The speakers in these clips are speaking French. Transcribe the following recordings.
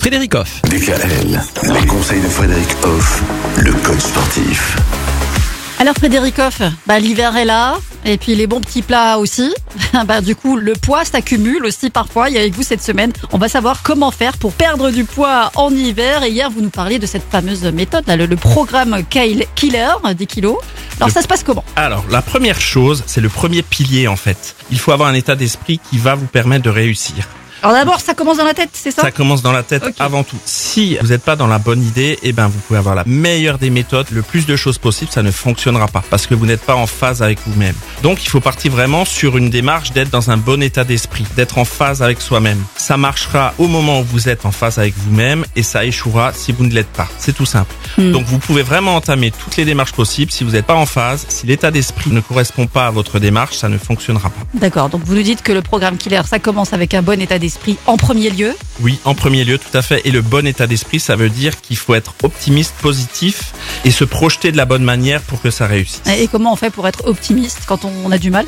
Frédéric Hoff. DKL, les conseils de Frédéric Hoff, le coach sportif. Alors Frédéric Hoff, bah, l'hiver est là, et puis les bons petits plats aussi. bah, du coup, le poids s'accumule aussi parfois. Et avec vous cette semaine, on va savoir comment faire pour perdre du poids en hiver. Et hier, vous nous parliez de cette fameuse méthode, là, le, le programme Kyle Killer, 10 kilos. Alors Le- ça se passe comment? Alors, la première chose, c'est le premier pilier en fait. Il faut avoir un état d'esprit qui va vous permettre de réussir. Alors d'abord, ça commence dans la tête, c'est ça, Ça commence dans la tête avant tout. Si vous n'êtes pas dans la bonne idée, eh ben vous pouvez avoir la meilleure des méthodes, le plus de choses possible, ça ne fonctionnera pas parce que vous n'êtes pas en phase avec vous-même. Donc il faut partir vraiment sur une démarche d'être dans un bon état d'esprit, d'être en phase avec soi-même. Ça marchera au moment où vous êtes en phase avec vous-même et ça échouera si vous ne l'êtes pas. C'est tout simple. Hmm. Donc vous pouvez vraiment entamer toutes les démarches possibles. Si vous n'êtes pas en phase, si l'état d'esprit ne correspond pas à votre démarche, ça ne fonctionnera pas. D'accord, donc vous nous dites que le programme Killer, ça commence avec un bon état d'esprit en premier lieu. Oui, en premier lieu, tout à fait. Et le bon état d'esprit, ça veut dire qu'il faut être optimiste, positif et se projeter de la bonne manière pour que ça réussisse. Et comment on fait pour être optimiste quand on, on a du mal?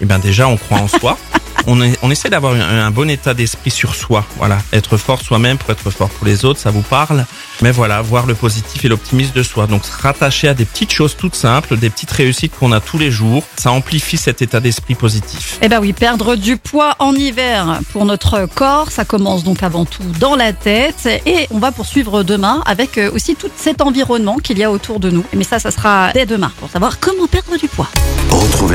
Eh bien déjà, on croit en soi. On, est- on essaie d'avoir un, un bon état d'esprit sur soi. Voilà, être fort soi-même pour être fort pour les autres, ça vous parle. Mais voilà, voir le positif et l'optimisme de soi. Donc se rattacher à des petites choses toutes simples, des petites réussites qu'on a tous les jours, ça amplifie cet état d'esprit positif. Eh ben oui, perdre du poids en hiver pour notre corps, ça commence donc avant tout dans la tête et on va poursuivre demain avec euh, aussi tout cet environnement qu'il y a autour de nous. Mais ça, ça sera dès demain pour savoir comment perdre du poids. Retrouvez